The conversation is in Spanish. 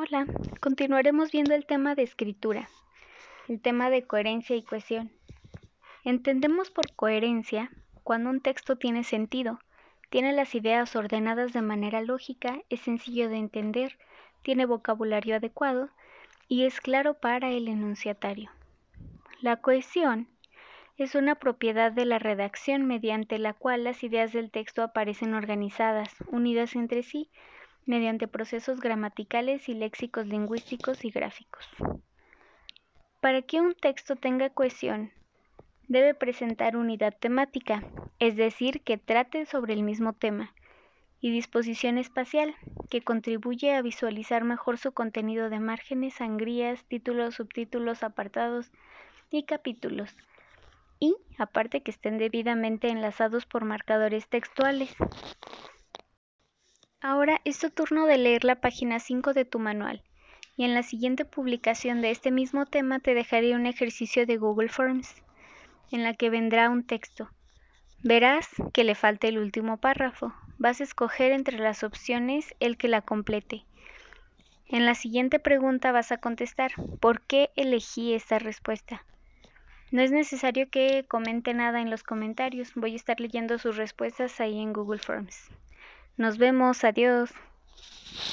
Hola, continuaremos viendo el tema de escritura, el tema de coherencia y cohesión. Entendemos por coherencia cuando un texto tiene sentido, tiene las ideas ordenadas de manera lógica, es sencillo de entender, tiene vocabulario adecuado y es claro para el enunciatario. La cohesión es una propiedad de la redacción mediante la cual las ideas del texto aparecen organizadas, unidas entre sí, mediante procesos gramaticales y léxicos lingüísticos y gráficos. Para que un texto tenga cohesión, debe presentar unidad temática, es decir, que trate sobre el mismo tema, y disposición espacial, que contribuye a visualizar mejor su contenido de márgenes, sangrías, títulos, subtítulos, apartados y capítulos, y aparte que estén debidamente enlazados por marcadores textuales. Ahora es tu turno de leer la página 5 de tu manual y en la siguiente publicación de este mismo tema te dejaré un ejercicio de Google Forms en la que vendrá un texto. Verás que le falta el último párrafo. Vas a escoger entre las opciones el que la complete. En la siguiente pregunta vas a contestar ¿por qué elegí esta respuesta? No es necesario que comente nada en los comentarios, voy a estar leyendo sus respuestas ahí en Google Forms. Nos vemos, adiós.